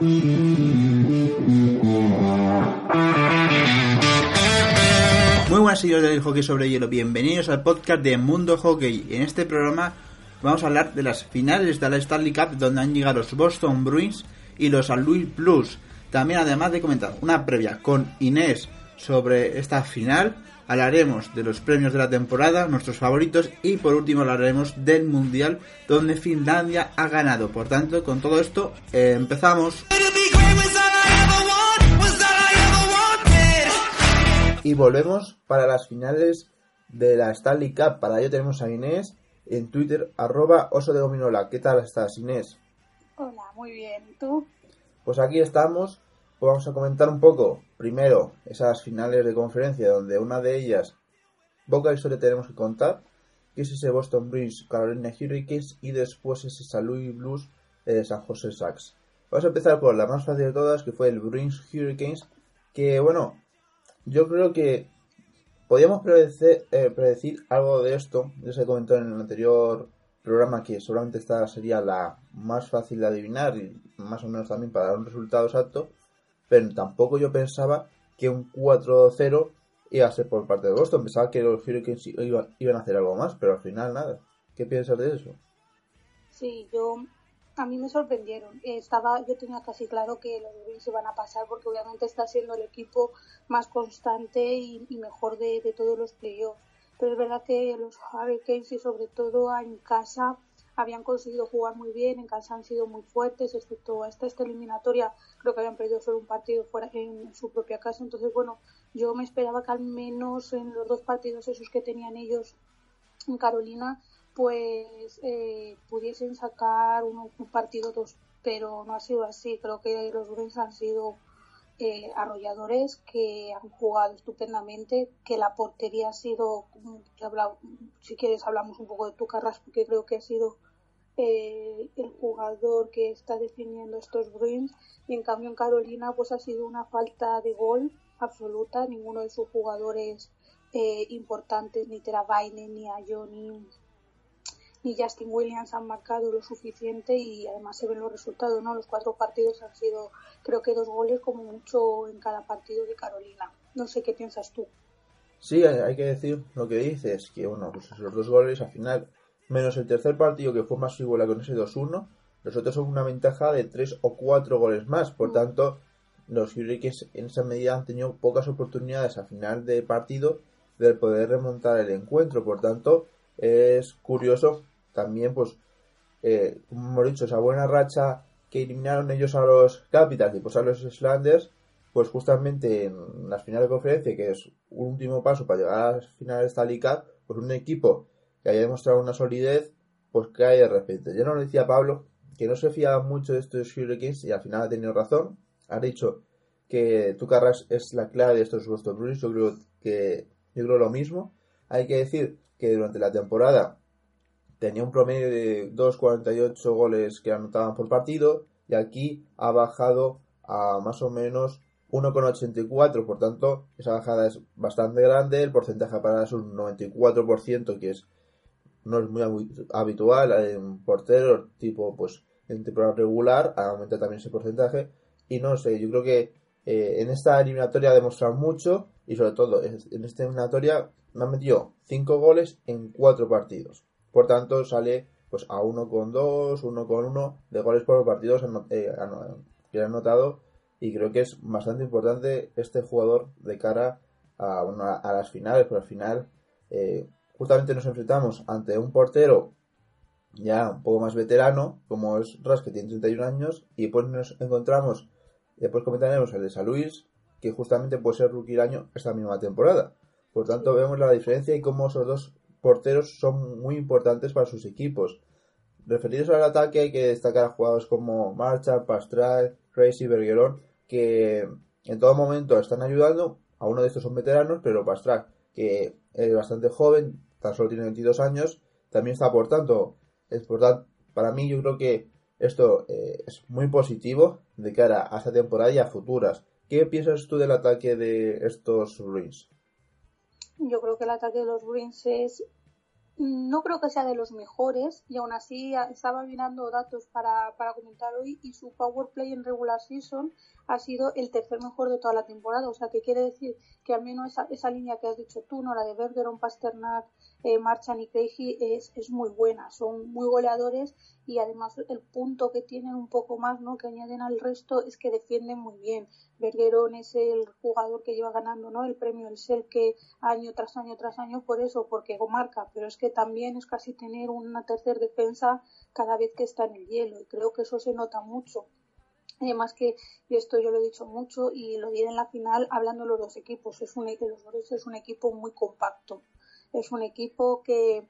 Muy buenas señores del hockey sobre hielo, bienvenidos al podcast de Mundo Hockey. En este programa vamos a hablar de las finales de la Stanley Cup donde han llegado los Boston Bruins y los St. Louis Blues. También además de comentar una previa con Inés sobre esta final, hablaremos de los premios de la temporada, nuestros favoritos y por último hablaremos del Mundial donde Finlandia ha ganado. Por tanto, con todo esto eh, empezamos. Y volvemos para las finales de la Stanley Cup. Para ello tenemos a Inés en Twitter, arroba oso de gominola. ¿Qué tal estás, Inés? Hola, muy bien. ¿Tú? Pues aquí estamos. Pues vamos a comentar un poco, primero, esas finales de conferencia, donde una de ellas, poca historia tenemos que contar, que es ese Boston Bruins Carolina Hurricanes y después ese St. Louis Blues de San José Sachs. Vamos a empezar por la más fácil de todas, que fue el Bruins Hurricanes, que bueno, yo creo que podíamos predecir, eh, predecir algo de esto. Ya se comentó en el anterior programa que seguramente esta sería la más fácil de adivinar y más o menos también para dar un resultado exacto. Pero tampoco yo pensaba que un 4-0 iba a ser por parte de Boston. Pensaba que los Hurricanes iban, iban a hacer algo más, pero al final nada. ¿Qué piensas de eso? Sí, yo a mí me sorprendieron. Estaba, yo tenía casi claro que los Bruins iban a pasar porque obviamente está siendo el equipo más constante y, mejor de, todos los playoffs. Pero es verdad que los Hurricanes y sobre todo en casa habían conseguido jugar muy bien, en casa han sido muy fuertes, excepto esta, esta eliminatoria, creo que habían perdido solo un partido fuera en su propia casa. Entonces, bueno, yo me esperaba que al menos en los dos partidos esos que tenían ellos en Carolina pues eh, pudiesen sacar un, partido dos, pero no ha sido así. Creo que los Bruins han sido eh, arrolladores que han jugado estupendamente, que la portería ha sido, si quieres hablamos un poco de tu carras, porque creo que ha sido eh, el jugador que está definiendo estos Bruins y en cambio en Carolina pues ha sido una falta de gol absoluta, ninguno de sus jugadores importantes, ni Terabaine, ni a Johnny ni Justin Williams han marcado lo suficiente y además se ven los resultados, ¿no? Los cuatro partidos han sido, creo que dos goles como mucho en cada partido de Carolina. No sé qué piensas tú. Sí, hay que decir lo que dices, que bueno, pues esos dos goles al final, menos el tercer partido que fue más igual con ese 2-1, los otros son una ventaja de tres o cuatro goles más. Por mm. tanto, los Hurricanes en esa medida han tenido pocas oportunidades al final de partido de poder remontar el encuentro. Por tanto, es curioso también, pues, eh, como hemos dicho, esa buena racha que eliminaron ellos a los Capitals y pues a los Islanders, pues justamente en las finales de conferencia, que es un último paso para llegar a las finales de esta liga, pues un equipo que haya demostrado una solidez, pues cae de repente. Ya nos lo decía Pablo, que no se fiaba mucho de estos Hurricanes y al final ha tenido razón. Ha dicho que tu carras es la clave de estos Boston Bruins. Yo creo que yo creo lo mismo. Hay que decir que durante la temporada tenía un promedio de 2,48 goles que anotaban por partido y aquí ha bajado a más o menos 1,84, por tanto esa bajada es bastante grande, el porcentaje para es un 94%, que es no es muy habitual en porteros tipo pues en temporada regular, ha aumentado también ese porcentaje y no sé, yo creo que eh, en esta eliminatoria ha demostrado mucho y sobre todo en esta eliminatoria me han metido 5 goles en 4 partidos. Por tanto, sale pues a 1,2, 1,1 de goles por partidos eh, que han anotado y creo que es bastante importante este jugador de cara a, a las finales, pero al final eh, justamente nos enfrentamos ante un portero ya un poco más veterano, como es Ras, que tiene 31 años, y después nos encontramos, después comentaremos el de San Luis, que justamente puede ser rookie el año esta misma temporada. Por tanto, vemos la diferencia y cómo esos dos porteros son muy importantes para sus equipos. Referidos al ataque hay que destacar a jugadores como Marcha, Pastral, Tracy, Bergeron, que en todo momento están ayudando. A uno de estos son veteranos, pero Pastral, que es bastante joven, tan solo tiene 22 años, también está aportando. Es por para mí yo creo que esto eh, es muy positivo de cara a esta temporada y a futuras. ¿Qué piensas tú del ataque de estos Bruins? Yo creo que el ataque de los Bruins es no creo que sea de los mejores y aún así estaba mirando datos para, para comentar hoy y su power play en regular season ha sido el tercer mejor de toda la temporada. O sea, que quiere decir que al menos esa, esa línea que has dicho tú, no la de Bergeron, Pasternak, eh, Marchan y Craigie, es, es muy buena. Son muy goleadores y además el punto que tienen un poco más, ¿no? Que añaden al resto es que defienden muy bien. Bergeron es el jugador que lleva ganando ¿no? el premio el que año tras año tras año por eso, porque marca, pero es que también es casi tener una tercera defensa cada vez que está en el hielo y creo que eso se nota mucho. Además que, y esto yo lo he dicho mucho y lo diré en la final hablando de los dos equipos, es un, los es un equipo muy compacto, es un equipo que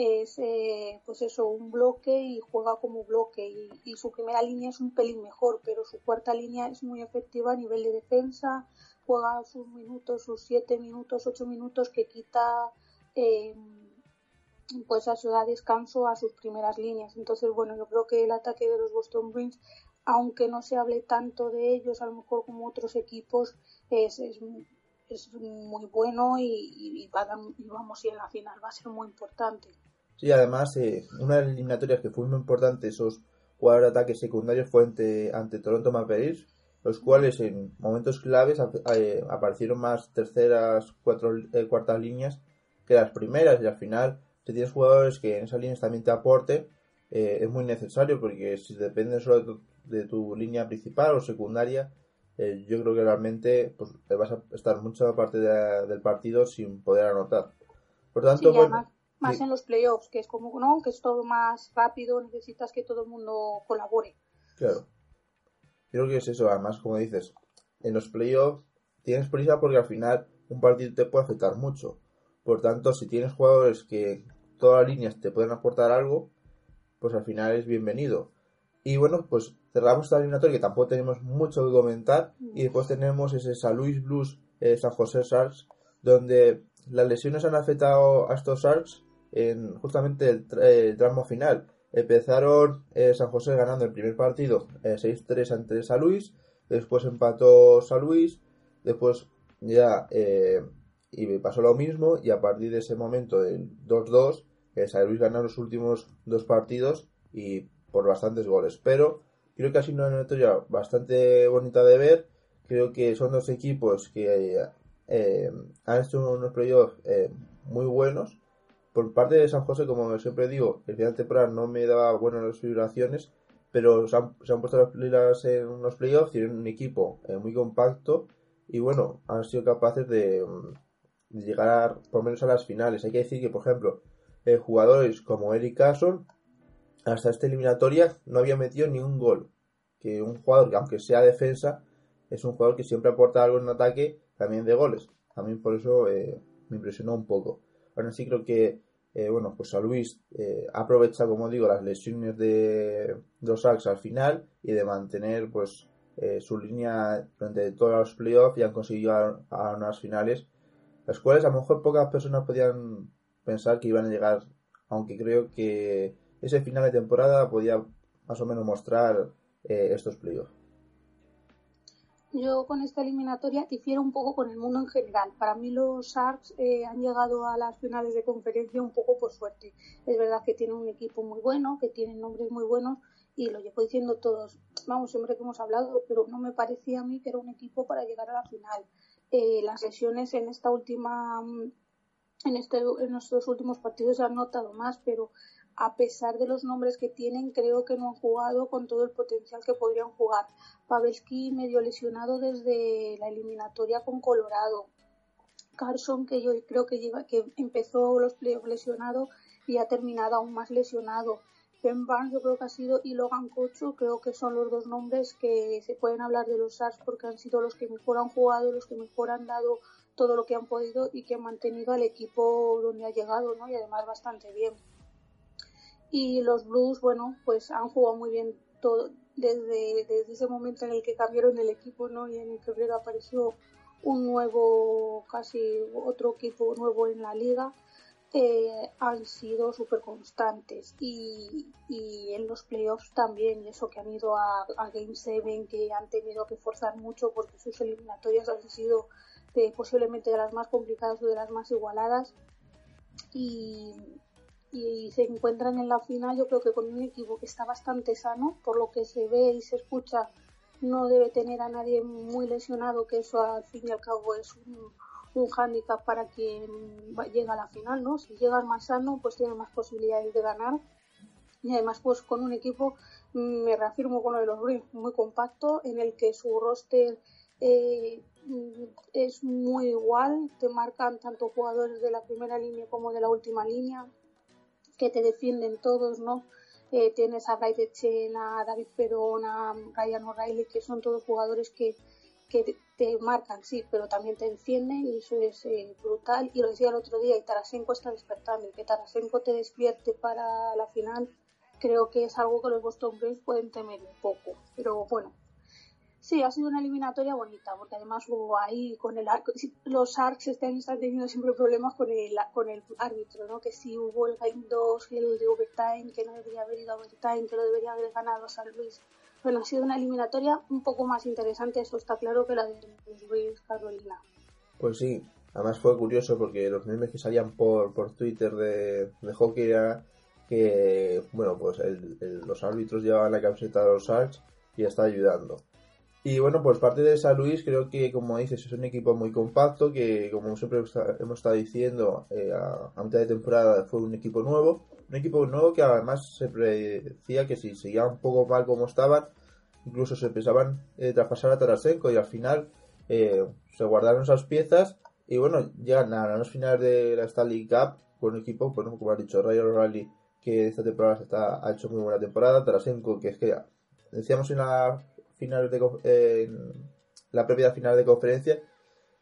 es eh, pues eso, un bloque y juega como bloque y, su primera línea es un pelín mejor, pero su cuarta línea es muy efectiva a nivel de defensa, juega sus minutos, sus siete minutos, ocho minutos que quita eh, pues a su da descanso a sus primeras líneas. Entonces, bueno, yo creo que el ataque de los Boston Bruins, aunque no se hable tanto de ellos, a lo mejor como otros equipos, es, es, muy bueno y, y, y vamos, y en la final va a ser muy importante. Sí, además, eh, una de las eliminatorias que fue muy importante, esos jugadores de ataque secundarios, fue ante, Toronto Maple Leafs, los cuales en momentos claves eh, aparecieron más terceras, cuatro, eh, cuartas líneas que las primeras, y al final, si tienes jugadores que en esas líneas también te aporte, es muy necesario, porque si depende solo de tu, línea principal o secundaria, yo creo que realmente pues, vas a estar mucha parte del partido sin poder anotar. Por tanto, bueno más en los playoffs, que es como, ¿no? Que es todo más rápido, necesitas que todo el mundo colabore. Claro. Creo que es eso, además, como dices, en los playoffs tienes prisa porque al final un partido te puede afectar mucho. Por tanto, si tienes jugadores que todas las líneas te pueden aportar algo, pues al final es bienvenido. Y bueno, pues cerramos esta eliminatoria que tampoco tenemos mucho que comentar. Y después tenemos ese San Luis Blues, eh, San José Sharks, donde las lesiones han afectado a estos Sharks en justamente el, tramo final. Empezaron eh, San José ganando el primer partido 6-3 eh, ante San Luis, después empató San Luis, después ya eh, y pasó lo mismo y a partir de ese momento del 2-2 San Luis ganó los últimos dos partidos y por bastantes goles. Pero creo que ha sido una historia bastante bonita de ver. Creo que son dos equipos que han hecho unos playoffs muy buenos por parte de San José, como siempre digo, el final de temporada no me daba buenas vibraciones, pero se han, puesto las pilas en unos playoffs, tienen un equipo eh, muy compacto y bueno, han sido capaces de, mm, llegar por lo menos a las finales. Hay que decir que, por ejemplo, eh, jugadores como Eric Carson, hasta esta eliminatoria no había metido ni un gol. Que un jugador que, aunque sea defensa, es un jugador que siempre aporta algo en ataque, también de goles. También por eso eh, me impresionó un poco. Aún así creo que eh, bueno, pues a Luis eh, aprovecha, como digo, las lesiones de los Sharks al final y de mantener pues eh, su línea durante todos los playoffs y han conseguido a, a, unas finales, las cuales a lo mejor pocas personas podían pensar que iban a llegar, aunque creo que ese final de temporada podía más o menos mostrar estos playoffs. Yo con esta eliminatoria difiero un poco con el mundo en general. Para mí los Sharks eh, han llegado a las finales de conferencia un poco por suerte. Es verdad que tienen un equipo muy bueno, que tienen nombres muy buenos y lo llevo diciendo todos, vamos, siempre que hemos hablado, pero no me parecía a mí que era un equipo para llegar a la final. Eh, las lesiones en esta última en, este, en estos últimos partidos se han notado más, pero a pesar de los nombres que tienen, creo que no han jugado con todo el potencial que podrían jugar. Pavelski medio lesionado desde la eliminatoria con Colorado. Carson, que yo creo que, lleva, que empezó los playoffs lesionado y ha terminado aún más lesionado. Ben Barnes yo creo que ha sido y Logan Cocho creo que son los dos nombres que se pueden hablar de los Sars porque han sido los que mejor han jugado, los que mejor han dado todo lo que han podido y que han mantenido al equipo donde ha llegado, ¿no? Y además bastante bien. Y los Blues, bueno, pues han jugado muy bien todo desde, desde ese momento en el que cambiaron el equipo, ¿no? Y en febrero apareció un nuevo, casi otro equipo nuevo en la liga. Eh, han sido súper constantes y, y, en los playoffs también, eso que han ido a, Game 7, que han tenido que forzar mucho porque sus eliminatorias han sido posiblemente de las más complicadas o de las más igualadas. Y, y se encuentran en la final yo creo que con un equipo que está bastante sano, por lo que se ve y se escucha no debe tener a nadie muy lesionado, que eso al fin y al cabo es un, un hándicap para quien llega a la final, ¿no? Si llegas más sano, pues tienes más posibilidades de ganar. Y además, pues con un equipo, mm, me reafirmo con lo de los Bruins, muy compacto, en el que su roster eh, es muy igual, te marcan tanto jugadores de la primera línea como de la última línea, que te defienden todos, ¿no? Eh, tienes a Bright Chen, a David Perón, a Ryan O'Reilly, que son todos jugadores que, que te marcan, sí, pero también te defienden y eso es eh, brutal. Y lo decía el otro día, y Tarasenko está despertando, y que Tarasenko te despierte para la final, creo que es algo que los Boston Bruins pueden temer un poco. Pero bueno, Sí, ha sido una eliminatoria bonita, porque además hubo ahí con el los Arcs año están teniendo siempre problemas con el con el árbitro, ¿no? Que si hubo el Game 2, el de overtime, que no debería haber ido a overtime, que lo debería haber ganado San Luis. Bueno, ha sido una eliminatoria un poco más interesante, eso está claro, que la de Luis Carolina. Pues sí, además fue curioso porque los memes que salían por, por Twitter de, de hockey era que, bueno, pues los árbitros llevaban la camiseta de los Arcs y está ayudando. Y bueno, pues parte de San Luis creo que, como dices, es un equipo muy compacto, que como siempre hemos estado diciendo, eh, a, mitad de temporada fue un equipo nuevo, un equipo nuevo que además se predecía que si seguía un poco mal como estaban, incluso se pensaban eh, traspasar a Tarasenko y al final eh, se guardaron esas piezas y bueno, llegan a las finales de la Stanley Cup con un equipo, pues, como has dicho, Ryan Rally que esta temporada está, ha hecho muy buena temporada, Tarasenko que es que decíamos en la finales de la previa final de conferencia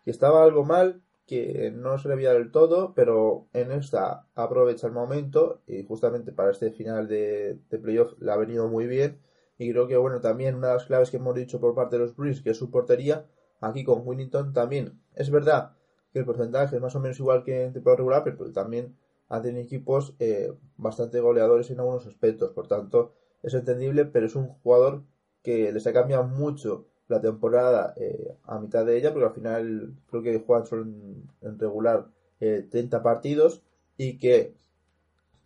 que estaba algo mal, que no se le veía del todo, pero en esta aprovecha el momento y justamente para este final de, playoff le ha venido muy bien. Y creo que, bueno, también una de las claves que hemos dicho por parte de los Bruins, que es su portería, aquí con Winnington también. Es verdad que el porcentaje es más o menos igual que en temporada regular, pero también han tenido equipos eh, bastante goleadores en algunos aspectos. Por tanto, es entendible, pero es un jugador que les ha cambiado mucho la temporada eh, a mitad de ella, porque al final creo que juegan solo en, regular 30 eh, partidos y que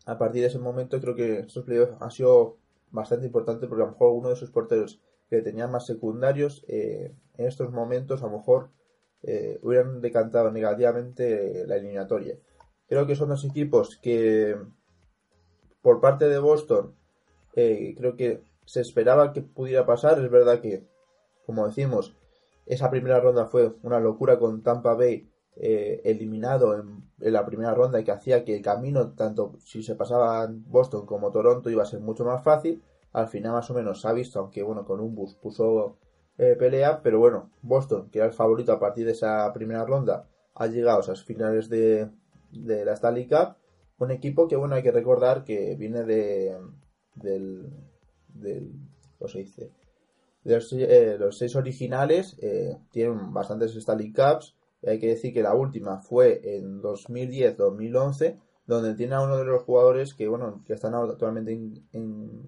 a partir de ese momento creo que estos playoffs han sido bastante importantes porque a lo mejor uno de esos porteros que tenían más secundarios eh, en estos momentos a lo mejor hubieran decantado negativamente la eliminatoria. Creo que son dos equipos que por parte de Boston creo que se esperaba que pudiera pasar. Es verdad que, como decimos, esa primera ronda fue una locura con Tampa Bay eh, eliminado en, la primera ronda y que hacía que el camino, tanto si se pasaba Boston como Toronto, iba a ser mucho más fácil. Al final más o menos se ha visto, aunque bueno, con un bus puso eh, pelea, pero bueno, Boston, que era el favorito a partir de esa primera ronda, ha llegado a esas finales de, de la Stanley Cup. Un equipo que bueno, hay que recordar que viene de, del, del dice? Eh, los, seis originales eh, tienen bastantes Stanley Cups. hay que decir que la última fue en 2010-2011, donde tiene a uno de los jugadores que, bueno, que están actualmente en,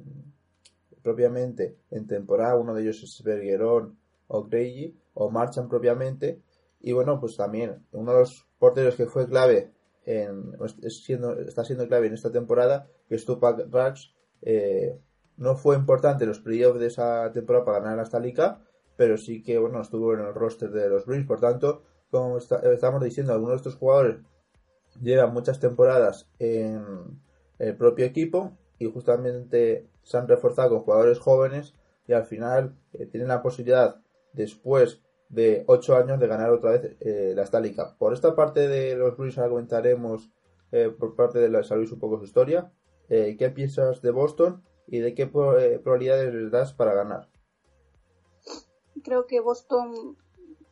propiamente en temporada. Uno de ellos es Bergeron o Grey o Marchan propiamente. Y bueno, pues también uno de los porteros que fue clave en, siendo, está siendo clave en esta temporada, que es Tupac Rax, eh, no fue importante los playoffs de esa temporada para ganar la Stanley pero sí que bueno estuvo en el roster de los Bruins. Por tanto, como estamos diciendo, algunos de estos jugadores llevan muchas temporadas en el propio equipo y justamente se han reforzado con jugadores jóvenes y al final eh, tienen la posibilidad después de 8 años de ganar otra vez eh, la Stanley Por esta parte de los Bruins ahora comentaremos eh, por parte de la Salud un poco su historia. ¿Qué piensas de Boston? Y de qué eh, probabilidades les das para ganar. Creo que Boston,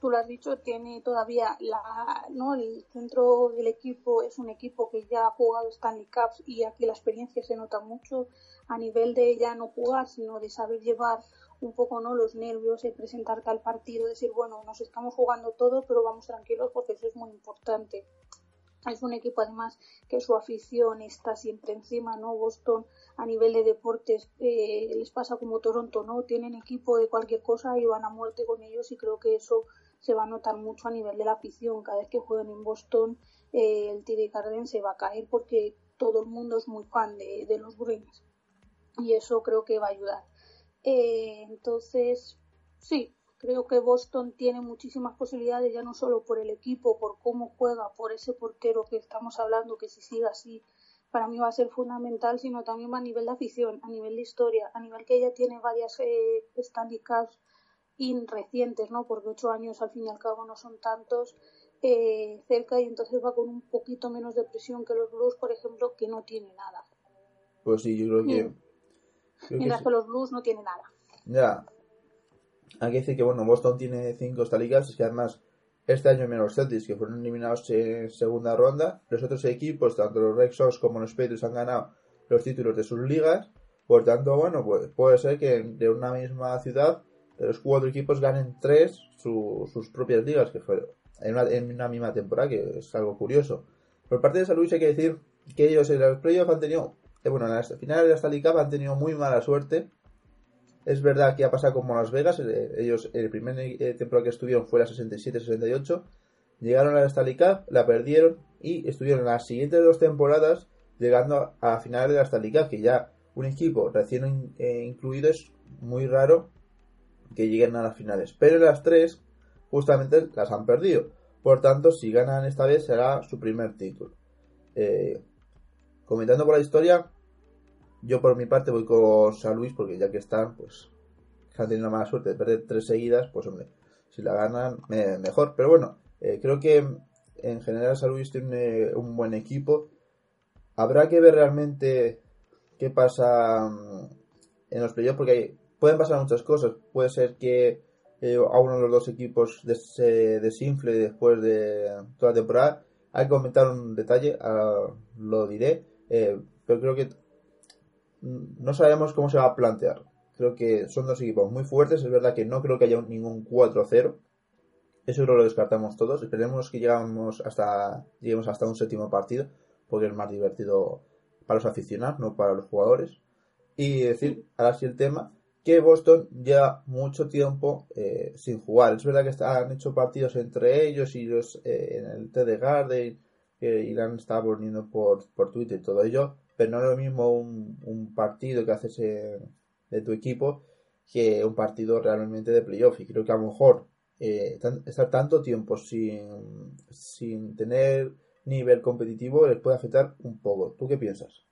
tú lo has dicho, tiene todavía la, ¿no? el centro del equipo es un equipo que ya ha jugado Stanley Cups y aquí la experiencia se nota mucho a nivel de ya no jugar, sino de saber llevar un poco no los nervios, de presentarte al partido, decir, bueno, nos estamos jugando todo, pero vamos tranquilos porque eso es muy importante. Es un equipo además que su afición está siempre encima, ¿no? Boston a nivel de deportes eh, les pasa como Toronto, ¿no? Tienen equipo de cualquier cosa y van a muerte con ellos y creo que eso se va a notar mucho a nivel de la afición. Cada vez que juegan en Boston eh, el TD Garden se va a caer porque todo el mundo es muy fan de, de los Bruins y eso creo que va a ayudar. Eh, entonces, sí, creo que Boston tiene muchísimas posibilidades, ya no solo por el equipo, por cómo juega, por ese portero que estamos hablando, que si sigue así, para mí va a ser fundamental, sino también a nivel de afición, a nivel de historia, a nivel que ella tiene varias eh, Stanley Cups recientes, ¿no? Porque ocho años al fin y al cabo no son tantos eh, cerca y entonces va con un poquito menos de presión que los Blues, por ejemplo, que no tiene nada. Pues sí, yo creo que... Mm. Mientras que, los Blues no tienen nada. Ya. Hay que decir que, bueno, Boston tiene cinco Stanley Cups, que además este año menos Celtics, que fueron eliminados en segunda ronda. Los otros equipos, tanto los Red Sox como los Patriots, han ganado los títulos de sus ligas. Por tanto, bueno, pues puede ser que de una misma ciudad, de los cuatro equipos, ganen tres sus propias ligas, que fueron en una, en una, misma temporada, que es algo curioso. Por parte de San Luis hay que decir que ellos en los playoffs han tenido, eh, bueno, en las finales de la Stanley Cup han tenido muy mala suerte es verdad que ha pasado como Las Vegas, eh, ellos el primer eh, temporada que estuvieron fue la 67-68, llegaron a la Stanley Cup, la perdieron y estuvieron las siguientes dos temporadas llegando a, la final de la Stanley Cup, que ya un equipo recién eh, incluido es muy raro que lleguen a las finales. Pero las tres justamente las han perdido. Por tanto, si ganan esta vez será su primer título. comentando por la historia, yo por mi parte voy con San Luis porque ya que están, pues han tenido la mala suerte de perder tres seguidas, pues hombre, si la ganan, mejor. Pero bueno, eh, creo que en general San Luis tiene un buen equipo. Habrá que ver realmente qué pasa mm, en los playoffs porque pueden pasar muchas cosas. Puede ser que eh, a uno de los dos equipos se desinfle después de toda la temporada. Hay que comentar un detalle, ah, lo diré, eh, pero creo que no sabemos cómo se va a plantear. Creo que son dos equipos muy fuertes. Es verdad que no creo que haya ningún 4-0. Eso lo descartamos todos. Esperemos que llegamos hasta, lleguemos hasta un séptimo partido, porque es más divertido para los aficionados, no para los jugadores. Y decir, ahora sí el tema, que Boston lleva mucho tiempo eh, sin jugar. Es verdad que han hecho partidos entre ellos y los eh, en el TD Garden, que Irán estaba poniendo por, por Twitter y todo ello, no es lo mismo un, partido que haces de tu equipo que un partido realmente de playoff. Y creo que a lo mejor eh, estar tanto tiempo sin, sin tener nivel competitivo les puede afectar un poco. ¿Tú qué piensas?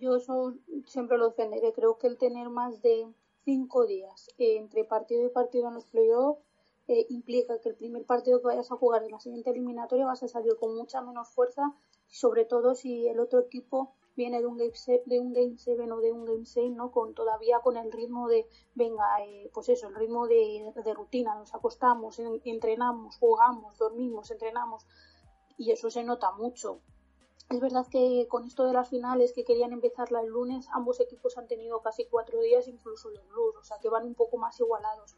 yo eso siempre lo defenderé. Creo que el tener más de cinco días entre partido y partido en los playoffs eh, implica que el primer partido que vayas a jugar en la siguiente eliminatoria vas a salir con mucha menos fuerza sobre todo si el otro equipo viene de un game 7 de un game o de un game 6 no con todavía con el ritmo de venga eh, pues eso el ritmo de, rutina. Nos acostamos entrenamos jugamos dormimos entrenamos. Y eso se nota mucho. Es verdad que con esto de las finales que querían empezarla el lunes ambos equipos han tenido casi cuatro días incluso los Blues. O sea que van un poco más igualados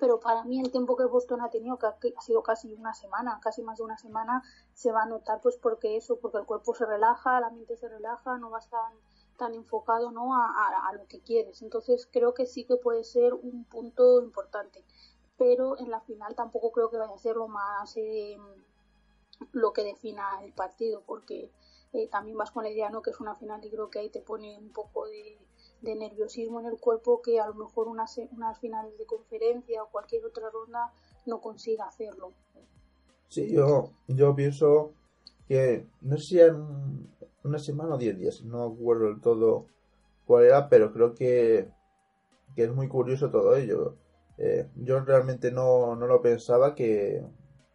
pero para mí el tiempo que Boston ha tenido, que ha sido casi una semana, casi más de una semana, se va a notar pues porque eso, porque el cuerpo se relaja, la mente se relaja, no vas tan, tan enfocado ¿no? a, lo que quieres. Entonces creo que sí que puede ser un punto importante, pero en la final tampoco creo que vaya a ser lo más eh, lo que defina el partido, porque eh, también vas con la idea ¿no? que es una final y creo que ahí te pone un poco de de nerviosismo en el cuerpo que a lo mejor unas, unas finales de conferencia o cualquier otra ronda no consiga hacerlo. Sí, yo, yo pienso que no sé si en una semana o diez días, no acuerdo del todo cuál era, pero creo que, que es muy curioso todo ello. Eh, yo realmente no, no lo pensaba que,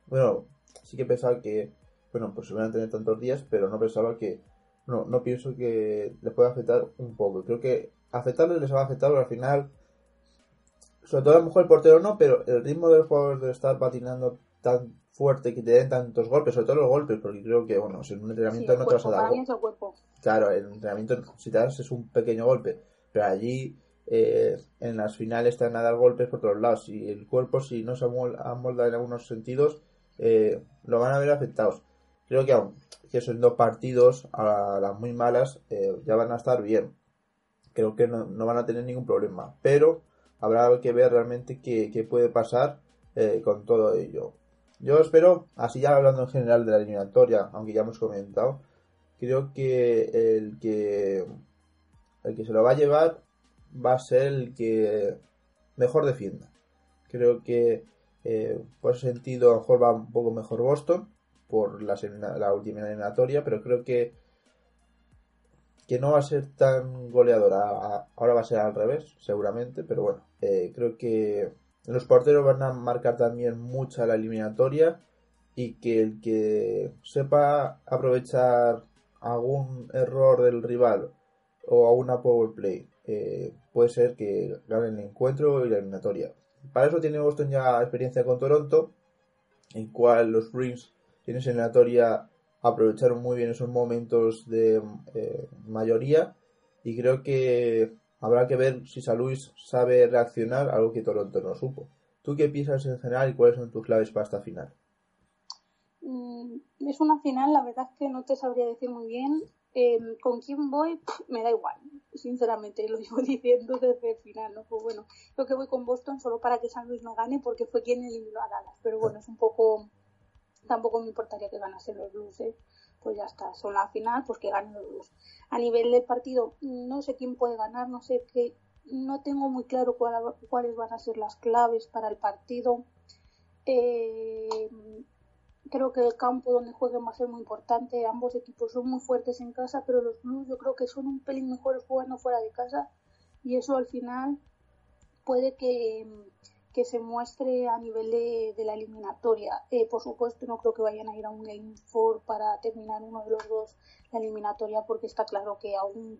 bueno, sí que pensaba que, bueno, pues se van a tener tantos días, pero no pensaba que, no, no pienso que les pueda afectar un poco. Creo que afectarles les va a afectar, pero al final, sobre todo a lo mejor el portero no, pero el ritmo del jugador de estar patinando tan fuerte que te den tantos golpes, sobre todo los golpes, porque creo que, bueno, en un entrenamiento no te vas a dar. Claro, el entrenamiento, si te das, es un pequeño golpe, pero allí eh, en las finales te van a dar golpes por todos lados. Y el cuerpo, si no se amolda en algunos sentidos, eh, lo van a ver afectados. Creo que, aún, que son dos partidos a las muy malas eh, ya van a estar bien creo que no, van a tener ningún problema. Pero habrá que ver realmente qué, puede pasar eh, con todo ello. Yo espero, así ya hablando en general de la eliminatoria, aunque ya hemos comentado, creo que el que el que se lo va a llevar va a ser el que mejor defienda. Creo que eh, por ese sentido a lo mejor va un poco mejor Boston por la, la última eliminatoria, pero creo que que no va a ser tan goleadora. Ahora va a ser al revés, seguramente, pero bueno, eh, creo que los porteros van a marcar también mucha la eliminatoria y que el que sepa aprovechar algún error del rival o a una power play eh, puede ser que gane el encuentro y la eliminatoria. Para eso tiene Boston ya experiencia con Toronto, en cual los Bruins tienen eliminatoria aprovecharon muy bien esos momentos de eh, mayoría y creo que habrá que ver si San Luis sabe reaccionar, algo que Toronto no supo. ¿Tú qué piensas en general y cuáles son tus claves para esta final? Mm, es una final, la verdad es que no te sabría decir muy bien. Em, ¿Con quién voy? me da igual, sinceramente, lo llevo diciendo desde el final, ¿no? Pues bueno, creo que voy con Boston solo para que San Luis no gane porque fue quien eliminó a Dallas, pero bueno, es un poco tampoco me importaría que ganasen los Blues, pues ya está, son la final, pues que ganen los Blues. A nivel del partido, no sé quién puede ganar, no sé qué, no tengo muy claro cuáles van a ser las claves para el partido. Eh, creo que el campo donde jueguen va a ser muy importante. Ambos equipos son muy fuertes en casa, pero los Blues yo creo que son un pelín mejores jugando fuera de casa y eso al final puede que que se muestre a nivel de, la eliminatoria. Eh, por supuesto, no creo que vayan a ir a un Game 4 para terminar uno de los dos la eliminatoria, porque está claro que a un,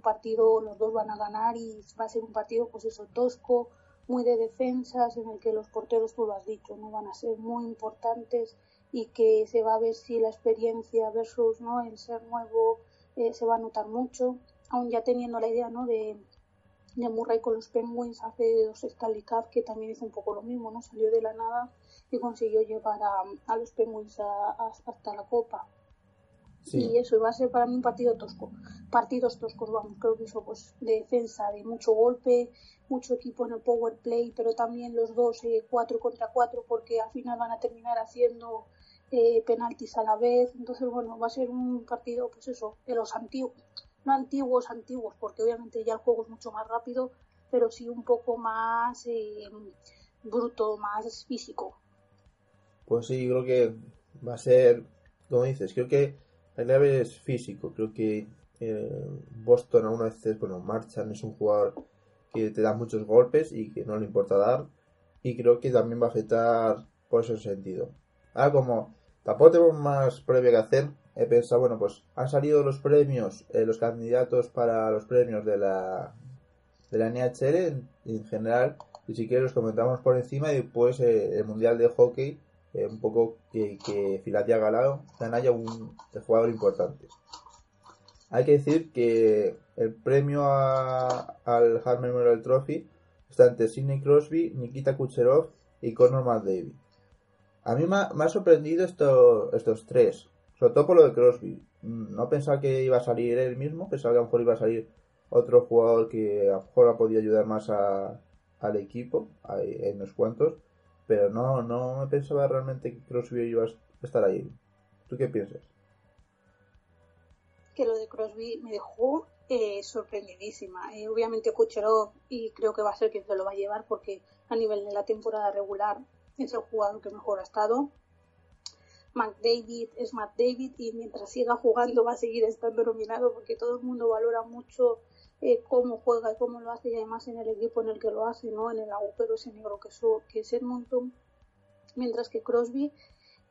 partido los dos van a ganar y va a ser un partido, pues eso, tosco, muy de defensas, en el que los porteros, tú lo has dicho, no van a ser muy importantes y que se va a ver si la experiencia versus no el ser nuevo eh, se va a notar mucho, aún ya teniendo la idea ¿no? de, de Murray con los Penguins hace dos Stanley Cup que también hizo un poco lo mismo, ¿no? Salió de la nada y consiguió llevar a, los Penguins hasta la Copa. Y eso iba a ser para mí un partido tosco. Partidos toscos, vamos, creo que eso, pues, de defensa, de mucho golpe, mucho equipo en el power play, pero también los dos eh, cuatro contra cuatro, porque al final van a terminar haciendo eh, penaltis a la vez. Entonces, bueno, va a ser un partido, pues eso, de los antiguos, no antiguos, antiguos, porque obviamente ya el juego es mucho más rápido, pero sí un poco más eh, bruto, más físico. Pues sí, creo que va a ser, como dices, creo que la clave es físico. Creo que eh, Boston a una vez, bueno, Marchan es un jugador que te da muchos golpes y que no le importa dar. Y creo que también va a afectar por ese sentido. Ahora, como tampoco tenemos más previa que hacer, he pensado, bueno, pues han salido los premios, eh, los candidatos para los premios de la, de la NHL en, general, y si quieres los comentamos por encima y después eh, el Mundial de Hockey, eh, un poco que, que Filatia Galao un jugador importante. Hay que decir que el premio al Hart Memorial Trophy está entre Sidney Crosby, Nikita Kucherov y Conor McDavid. A mí me ha, sorprendido estos tres, sobre todo por lo de Crosby. No pensaba que iba a salir él mismo, pensaba que a lo mejor iba a salir otro jugador que a lo mejor ha podido ayudar más al equipo, en los cuantos, pero no, no me pensaba realmente que Crosby iba a estar ahí. ¿Tú qué piensas? Que lo de Crosby me dejó eh, sorprendidísima. Eh, obviamente Kucherov y creo que va a ser quien se lo va a llevar porque a nivel de la temporada regular es el jugador que mejor ha estado. McDavid es McDavid y mientras siga jugando va a seguir estando nominado porque todo el mundo valora mucho eh, cómo juega y cómo lo hace y además en el equipo en el que lo hace, ¿no? En el agujero ese negro que, que es Edmonton. Mientras que Crosby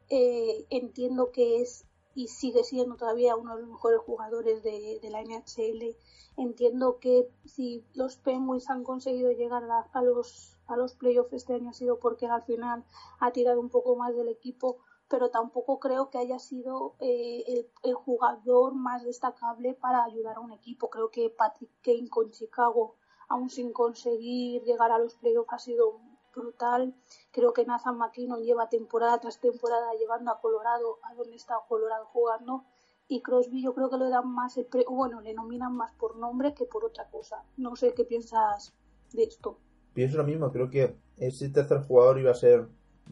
eh, entiendo que es y sigue siendo todavía uno de los mejores jugadores de, la NHL. Entiendo que si los Penguins han conseguido llegar a, los, a los playoffs este año ha sido porque al final ha tirado un poco más del equipo pero tampoco creo que haya sido eh, el, jugador más destacable para ayudar a un equipo. Creo que Patrick Kane con Chicago, aún sin conseguir llegar a los playoffs, ha sido brutal. Creo que Nathan McKinnon lleva temporada tras temporada llevando a Colorado a donde está Colorado jugando. Y Crosby yo creo que le dan más el bueno, le nominan más por nombre que por otra cosa. No sé qué piensas de esto. Pienso lo mismo, creo que ese tercer jugador iba a ser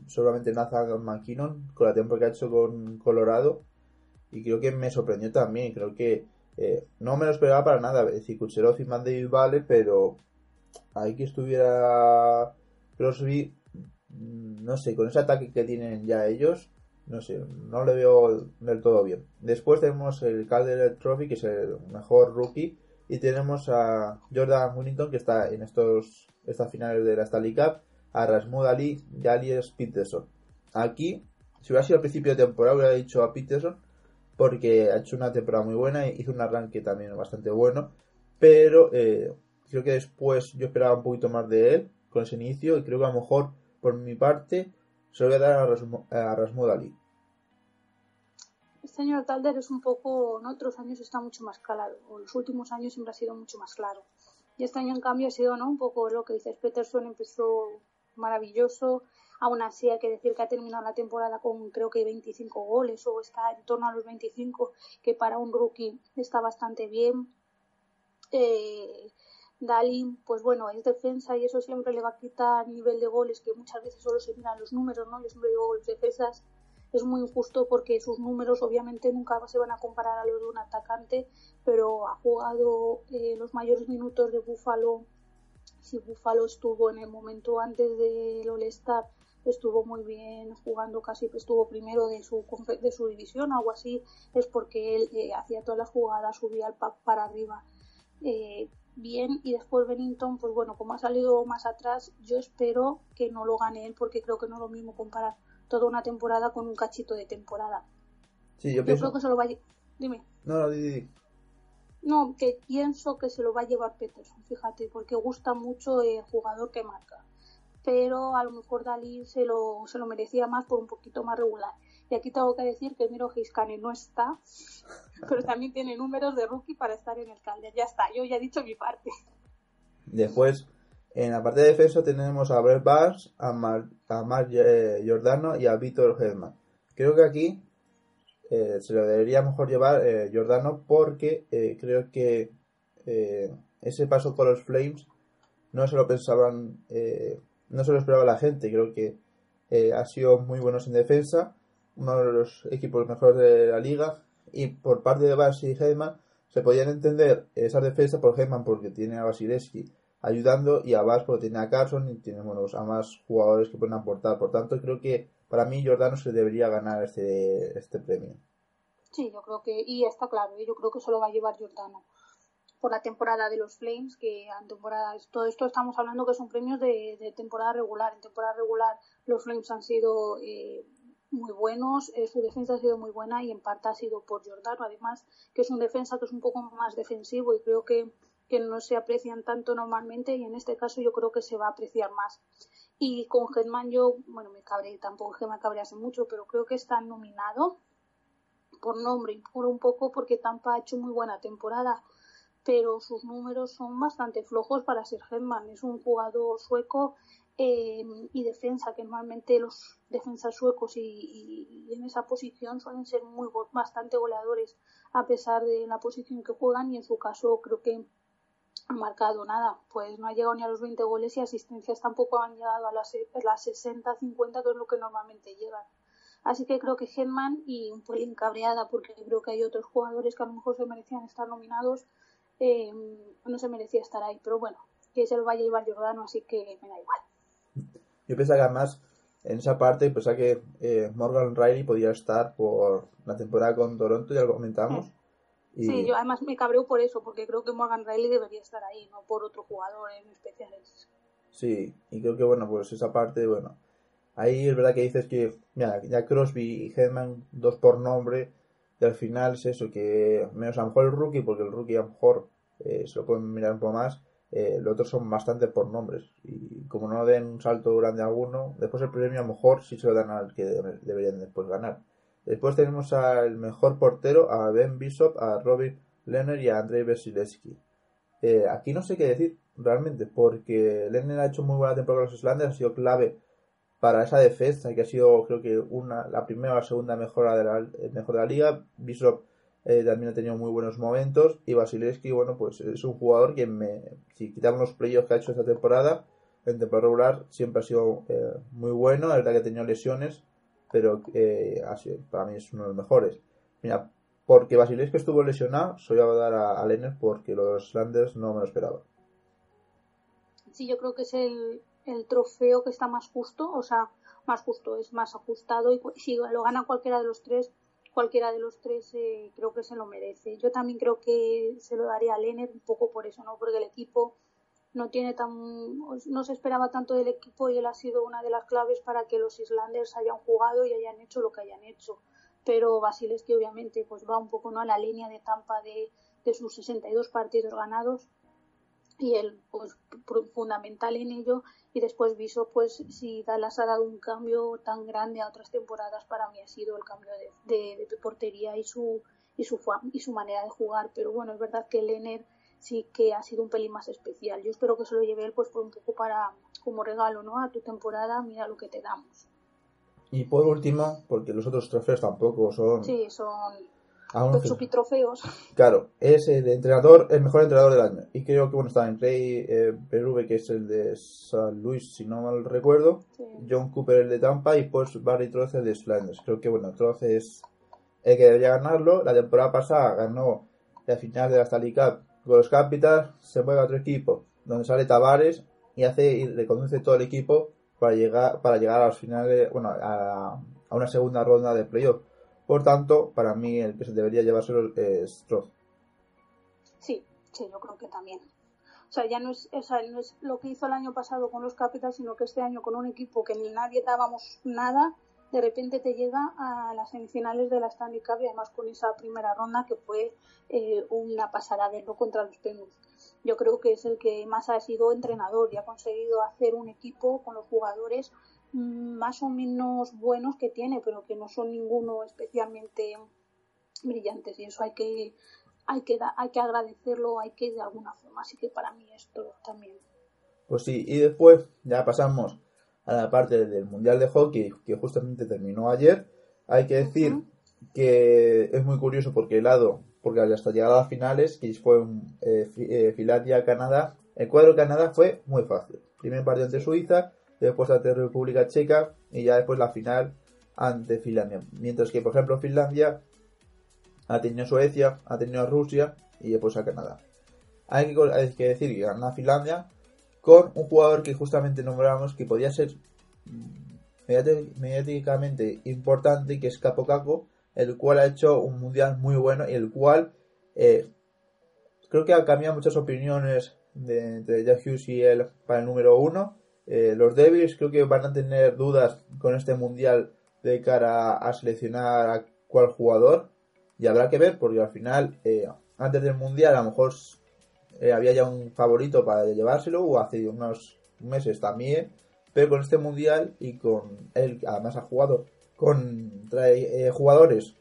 solamente Nathan McKinnon con la temporada que ha hecho con Colorado y creo que me sorprendió también. Creo que eh, no me lo esperaba para nada. Es decir, Kucherov y Mandy vale, pero ahí que estuviera Crosby, mm, no sé, con ese ataque que tienen ya ellos, no sé, no le veo del todo bien. Después tenemos el Calder Trophy, que es el mejor rookie, y tenemos a Jordan Winnington, que está en estos estas finales de la Stanley Cup, a Rasmud Ali y a Peterson. Aquí, si hubiera sido al principio de temporada, hubiera dicho a Peterson, porque ha hecho una temporada muy buena hizo un arranque también bastante bueno, pero eh, creo que después yo esperaba un poquito más de él con ese inicio y creo que a lo mejor por mi parte se lo voy a dar a, Rasmud Ali. Este año Talder es un poco, en otros años está mucho más claro, o en los últimos años siempre ha sido mucho más claro. Y este año en cambio ha sido ¿no? un poco lo que dices, Peterson empezó maravilloso, aún así hay que decir que ha terminado la temporada con creo que 25 goles o está en torno a los 25, que para un rookie está bastante bien. Eh, Dalin, pues bueno, es defensa y eso siempre le va a quitar nivel de goles, que muchas veces solo se miran los números, ¿no? Yo siempre digo, los defensas es muy injusto porque sus números obviamente nunca se van a comparar a los de un atacante, pero ha jugado eh, los mayores minutos de Búfalo. Si Búfalo estuvo en el momento antes del All-Star, estuvo muy bien jugando, casi estuvo primero de su, de su división, algo así, es porque él eh, hacía todas las jugadas, subía el pack para arriba. Eh, bien y después Bennington, pues bueno, como ha salido más atrás, yo espero que no lo gane él porque creo que no es lo mismo comparar toda una temporada con un cachito de temporada. Sí, yo, creo que se lo va a... Dime. No, no, di, No, que pienso que se lo va a llevar Peterson, fíjate, porque gusta mucho el jugador que marca. Pero a lo mejor Dalí se lo, se lo merecía más por un poquito más regular. Y aquí tengo que decir que Miro Giskane no está, pero también tiene números de rookie para estar en el Calder. Ya está, yo ya he dicho mi parte. Después, en la parte de defensa tenemos a Brett Barnes, a Mar, a eh, Giordano y a Víctor Hedman. Creo que aquí eh, se lo debería mejor llevar eh, Giordano porque creo que ese paso por los Flames no se lo pensaban, no se lo esperaba la gente. Creo que ha sido muy buenos en defensa uno de los equipos mejores de la liga. Y por parte de Bas y Hedman se podían entender esa defensa por Hedman porque tiene a Vasilevsky ayudando y a Bas porque tiene a Carson y tiene a más jugadores que pueden aportar. Por tanto, creo que para mí Jordano se debería ganar este, este premio. Sí, yo creo que, y está claro, yo creo que se lo va a llevar Jordano por la temporada de los Flames, que en temporada, todo esto estamos hablando que son premios de, temporada regular. En temporada regular los Flames han sido eh, muy buenos, eh, su defensa ha sido muy buena y en parte ha sido por Jordano, además que es un defensa que es un poco más defensivo y creo que, que no se aprecian tanto normalmente y en este caso yo creo que se va a apreciar más. Y con Hetman yo, bueno, me cabré, tampoco que me cabrease mucho, pero creo que está nominado por nombre y por un poco porque Tampa ha hecho muy buena temporada, pero sus números son bastante flojos para ser Hetman. Es un jugador sueco Em, y defensa, que normalmente los defensas suecos y, en esa posición suelen ser muy bastante goleadores a pesar de la posición que juegan y en su caso creo que ha marcado nada, pues no ha llegado ni a los 20 goles y asistencias tampoco han llegado a las, las 60, 50 que es lo que normalmente llegan. Así que creo que Hedman y un pelín cabreada porque creo que hay otros jugadores que a lo mejor se merecían estar nominados, em, no se merecía estar ahí, pero bueno, que se lo vaya a llevar Jordano, así que me da igual. Yo pensaba que además en esa parte pensaba que eh, Morgan Riley podía estar por la temporada con Toronto, ya lo comentamos. Yo además me cabreo por eso, porque creo que Morgan Riley debería estar ahí, no por otro jugador en especial. Sí, y creo que bueno, pues esa parte, bueno, ahí es verdad que dices que, mira, ya Crosby y Hedman, dos por nombre, y al final es eso, que menos a lo mejor el rookie, porque el rookie a lo mejor eh, se lo pueden mirar un poco más, eh, los otros son bastante por nombres. Y como no den un salto grande a alguno, después el premio a lo mejor sí se lo dan al que deberían después ganar. Después tenemos al mejor portero, a Ben Bishop, a Robin Lenner y a Andrei Vesilevsky. Eh, aquí no sé qué decir realmente, porque Lenner ha hecho muy buena temporada con los Islanders, ha sido clave para esa defensa, que ha sido creo que una, la primera o la segunda mejora de la, mejor de la liga. Bishop eh, también ha tenido muy buenos momentos. Y Vasilevsky, bueno, pues es un jugador que me, si quitamos los playoffs que ha hecho esta temporada, en temporada regular siempre ha sido eh, muy bueno. La verdad que ha tenido lesiones, pero eh, sido, para mí es uno de los mejores. Mira, porque que estuvo lesionado, soy a dar a, a porque los Landers no me lo esperaba. Sí, yo creo que es el, el trofeo que está más justo, o sea, más justo, es más ajustado y si lo gana cualquiera de los tres, cualquiera de los tres eh, creo que se lo merece. Yo también creo que se lo daría a Lenner un poco por eso, ¿no? Porque el equipo no tiene tan no se esperaba tanto del equipo y él ha sido una de las claves para que los Islanders hayan jugado y hayan hecho lo que hayan hecho. Pero que obviamente pues va un poco no a la línea de Tampa de, de sus 62 partidos ganados y él pues fundamental en ello. Y después Viso pues si Dallas ha dado un cambio tan grande a otras temporadas para mí ha sido el cambio de, de, portería y su y su y su manera de jugar. Pero bueno es verdad que Lener sí que ha sido un pelín más especial yo espero que se lo lleve él pues por un poco para como regalo no a tu temporada mira lo que te damos y por último porque los otros trofeos tampoco son sí son los chupitrofeos. Claro, es el entrenador, el mejor entrenador del año. Y creo que bueno está en Clay eh, que es el de San Luis, si no mal recuerdo. John Cooper el de Tampa y pues Barry Troce el de Flanders. Creo que bueno, Troce es el que debería ganarlo. La temporada pasada ganó la final de la Stanley Cup con los Capitals. Se mueve a otro equipo donde sale Tavares y hace y reconduce todo el equipo para llegar para llegar a las finales, bueno, a, a una segunda ronda de playoff por tanto, para mí el que se debería llevárselo es Stroh. Sí, sí, yo creo que también. O sea, ya no es, o sea, no es lo que hizo el año pasado con los Capitals, sino que este año con un equipo que ni nadie dábamos nada, de repente te llega a las semifinales de la Stanley Cup y además con esa primera ronda que fue eh, una pasada de no contra los Penguins. Yo creo que es el que más ha sido entrenador y ha conseguido hacer un equipo con los jugadores más o menos buenos que tiene, pero que no son ninguno especialmente brillantes y eso hay que hay que hay que agradecerlo, hay que de alguna forma, así que para mí esto también. Pues sí, y después ya pasamos a la parte del Mundial de Hockey que justamente terminó ayer. Hay que decir que es muy curioso porque el lado, porque hasta llegar a las finales, que fue un, eh, eh, Finlandia-Canadá, el cuadro Canadá fue muy fácil. Primer partido ante Suiza, después ante República Checa y ya después la final ante Finlandia. Mientras que, por ejemplo, Finlandia ha tenido a Suecia, ha tenido a Rusia y después a Canadá. Hay que, decir que gana Finlandia con un jugador que justamente nombramos que podía ser mediáticamente importante, que es Capo Caco, el cual ha hecho un mundial muy bueno y el cual eh, creo que ha cambiado muchas opiniones de, entre Jack Hughes y él para el número uno. Eh, los Devils creo que van a tener dudas con este mundial de cara a seleccionar a cuál jugador y habrá que ver porque al final eh, antes del mundial a lo mejor eh, había ya un favorito para llevárselo hace unos meses también pero con este mundial y con él además ha jugado con jugadores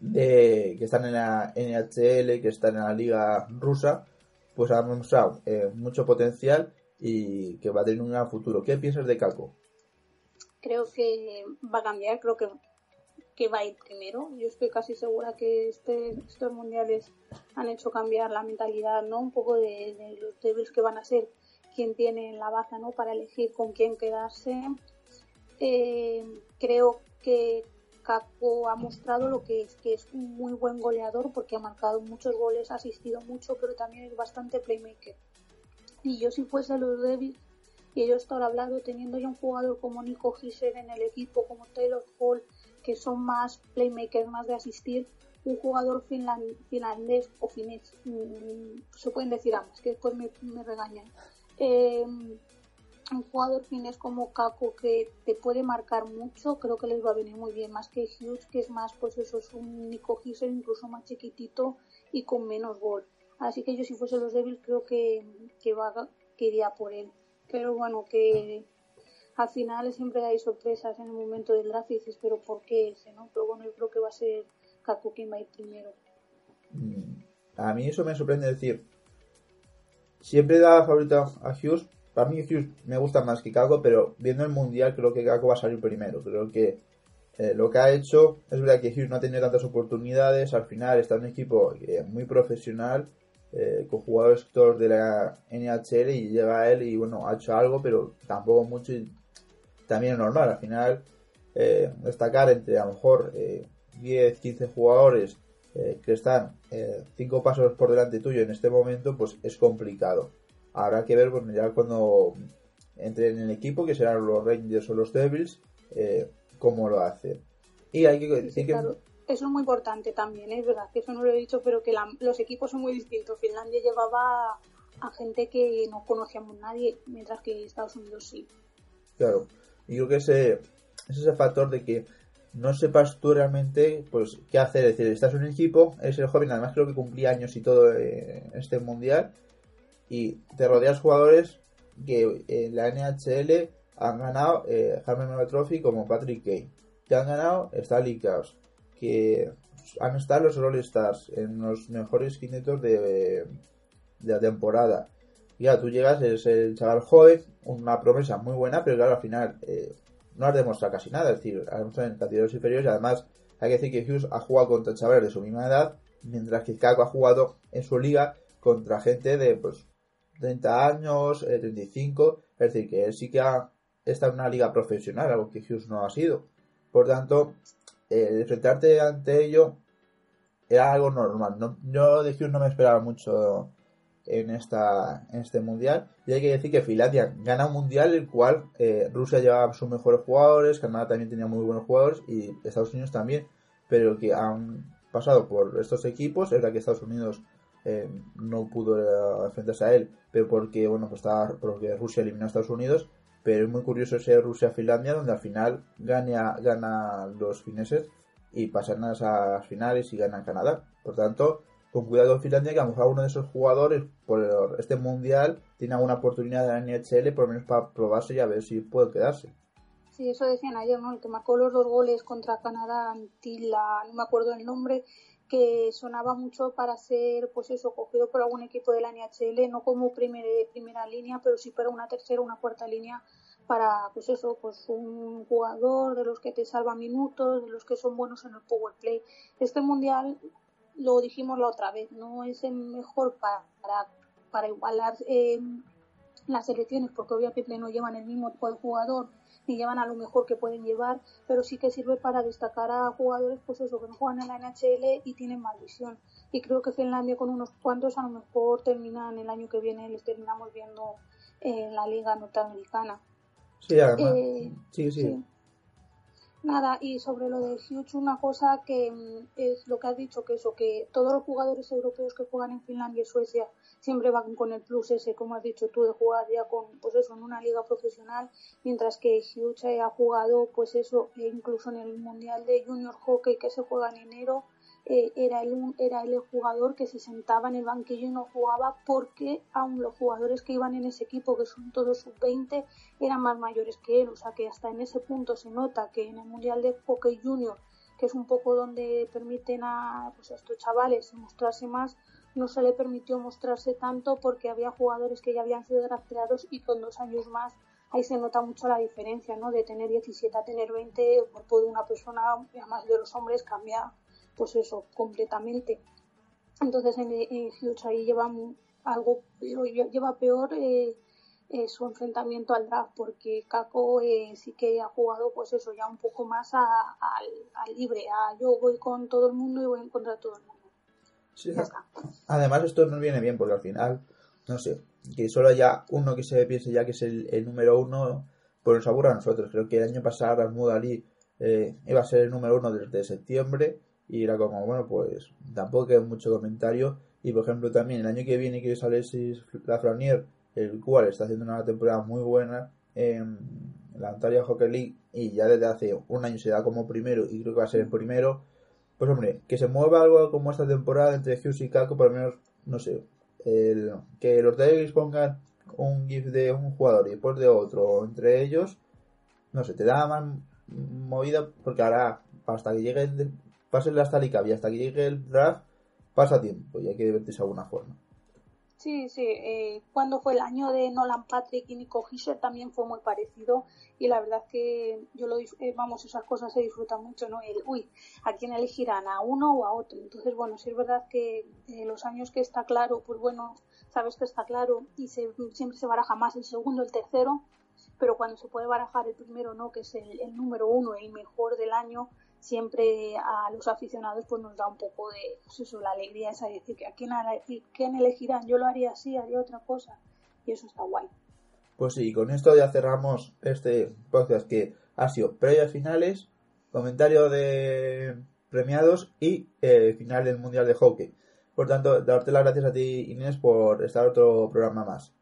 de, que están en la NHL que están en la liga rusa pues ha mostrado mucho potencial y que va a tener un gran futuro. ¿Qué piensas de Caco? Creo que va a cambiar, creo que, que va a ir primero. Yo estoy casi segura que este, estos mundiales han hecho cambiar la mentalidad, ¿no? Un poco de, los débiles que van a ser quien tiene en la baza, ¿no? Para elegir con quién quedarse. Eh, creo que Caco ha mostrado lo que es, que es un muy buen goleador porque ha marcado muchos goles, ha asistido mucho, pero también es bastante playmaker. Y yo si fuese los Devils y ellos estar hablando teniendo ya un jugador como Nico Gisser en el equipo, como Taylor Hall, que son más playmakers, más de asistir, un jugador finlandés o finés, mm, se pueden decir ambos, que después me, regañan. Em, un jugador finés como Kako que te puede marcar mucho, creo que les va a venir muy bien, más que Hughes, que es más, pues eso, es un Nico Gisser incluso más chiquitito y con menos gol. Así que yo si fuese los Devils creo que, que, va, que iría por él. Pero bueno, que al final siempre hay sorpresas en el momento del draft y dices, pero ¿por qué ese? ¿no? Pero bueno, yo creo que va a ser Kaku quien va a ir primero. Mm, a mí eso me sorprende decir. Siempre da favorito a Hughes. Para mí Hughes me gusta más que Kako, pero viendo el mundial creo que Kako va a salir primero. Creo que eh, lo que ha hecho es verdad que Hughes no ha tenido tantas oportunidades. Al final está en un equipo eh, muy profesional eh, con jugadores de la NHL y llega él y bueno, ha hecho algo, pero tampoco mucho y también es normal. Al final, eh, destacar entre a lo mejor 10, eh, 15 jugadores eh, que están eh, cinco pasos por delante tuyo en este momento, pues es complicado. Habrá que ver bueno, ya cuando entren en el equipo, que serán los Rangers o los Devils, eh, cómo lo hacen. Y hay que decir que... Eso es muy importante también, es verdad que eso no lo he dicho, pero que los equipos son muy distintos. Finlandia llevaba a gente que no conocíamos nadie, mientras que Estados Unidos sí. Claro, y creo que ese, es ese factor de que no sepas tú realmente pues qué hacer. Es decir, estás en un equipo, eres el joven, además creo que cumplía años y todo en este mundial, y te rodeas jugadores que en la NHL han ganado eh, Harman Trophy como Patrick Kane, que han ganado Stanley Cups, que han estado los All Stars en los mejores quintetos de, de la temporada. Ya tú llegas, eres el chaval joven, una promesa muy buena, pero claro, al final eh, no has demostrado casi nada. Es decir, has demostrado en categorías inferiores y además hay que decir que Hughes ha jugado contra chavales de su misma edad, mientras que Kako ha jugado en su liga contra gente de pues 30 años, 35. Eh, es decir, que él sí que ha estado en una liga profesional, algo que Hughes no ha sido. Por tanto, eh, enfrentarte ante ello era algo normal. No, yo de Hughes no me esperaba mucho en, esta, en este mundial. Y hay que decir que Finlandia gana un mundial el cual eh, Rusia llevaba sus mejores jugadores, Canadá también tenía muy buenos jugadores y Estados Unidos también. Pero que han pasado por estos equipos, es verdad que Estados Unidos eh, no pudo eh, enfrentarse a él, pero porque bueno pues estaba porque Rusia eliminó a Estados Unidos. Pero es muy curioso ese Rusia-Finlandia, donde al final gana, gana los fineses y pasan a las finales y ganan Canadá. Por tanto, con cuidado con Finlandia, que a lo mejor uno de esos jugadores por este mundial tiene alguna oportunidad de la NHL, por lo menos para probarse y a ver si puede quedarse. Sí, eso decían ayer, ¿no? El que marcó los dos goles contra Canadá, Antila, no me acuerdo el nombre, que sonaba mucho para ser, pues eso, cogido por algún equipo de la NHL, no como primera, primera línea, pero sí para una tercera, una cuarta línea para, pues eso, pues un jugador de los que te salva minutos, de los que son buenos en el power play. Este mundial lo dijimos la otra vez, no es el mejor para, para, igualar eh, las elecciones, porque obviamente no llevan el mismo tipo de jugador, ni llevan a lo mejor que pueden llevar, pero sí que sirve para destacar a jugadores, pues eso, que no juegan en la NHL y tienen más visión. Y creo que Finlandia con unos cuantos a lo mejor terminan el año que viene, les terminamos viendo en la Liga Norteamericana. Sí, además. Eh, sí, sí. Nada, y sobre lo de Hughes, una cosa que mm, es lo que has dicho, que eso, que todos los jugadores europeos que juegan en Finlandia y Suecia siempre van con el plus ese, como has dicho tú, de jugar ya con, pues eso, en una liga profesional, mientras que Hughes ha jugado, pues eso, e incluso en el Mundial de Junior Hockey que se juega en enero, eh, era, el, era el jugador que se sentaba en el banquillo y no jugaba porque aún los jugadores que iban en ese equipo, que son todos sub-20, eran más mayores que él. O sea que hasta en ese punto se nota que en el Mundial de Hockey Junior, que es un poco donde permiten a, pues, a estos chavales mostrarse más, no se le permitió mostrarse tanto porque había jugadores que ya habían sido drafteados y con dos años más ahí se nota mucho la diferencia, ¿no? De tener 17 a tener 20, el cuerpo de una persona, además de los hombres, cambia pues eso, completamente. Entonces en, en ahí lleva algo, lleva peor eh, eh, su enfrentamiento al draft, porque Kako eh, sí que ha jugado, pues eso, ya un poco más al libre, a yo voy con todo el mundo y voy en contra de todo el mundo. Además, esto nos viene bien, porque al final, no sé, que solo haya uno que se piense ya que es el, número uno, pues nos aburra a nosotros. Creo que el año pasado Rasmud Ali iba a ser el número uno desde septiembre y era como, bueno, pues tampoco hay mucho comentario. Y por ejemplo, también el año que viene quiere salir Lafreniere, el cual está haciendo una temporada muy buena en la Ontario Hockey League y ya desde hace un año se da como primero y creo que va a ser el primero. Pues hombre, que se mueva algo como esta temporada entre Hughes y Calco, por lo menos, no sé, el, que los Devils pongan un GIF de un jugador y después de otro entre ellos, no sé, te da más movida porque ahora hasta que llegue el, pasen la Stanley y hasta que llegue el draft pasa tiempo y hay que divertirse de alguna forma. Sí, sí. Eh, cuando fue el año de Nolan Patrick y Nico Hischer también fue muy parecido y la verdad que yo lo eh, vamos esas cosas se disfrutan mucho, ¿no? El, uy, ¿a quién elegirán? ¿A uno o a otro? Entonces, bueno, sí es verdad que eh, los años que está claro, pues bueno, sabes que está claro y se, siempre se baraja más el segundo, el tercero, pero cuando se puede barajar el primero, ¿no? Que es el, el número uno, el mejor del año, siempre a los aficionados pues nos da un poco de pues eso, la alegría esa de decir que a quién, quién elegirán, yo lo haría así, haría otra cosa y eso está guay. Pues sí, con esto ya cerramos este podcast que ha sido previa finales, comentario de premiados y eh, final del Mundial de Hockey. Por tanto, darte las gracias a ti, Inés, por estar otro programa más.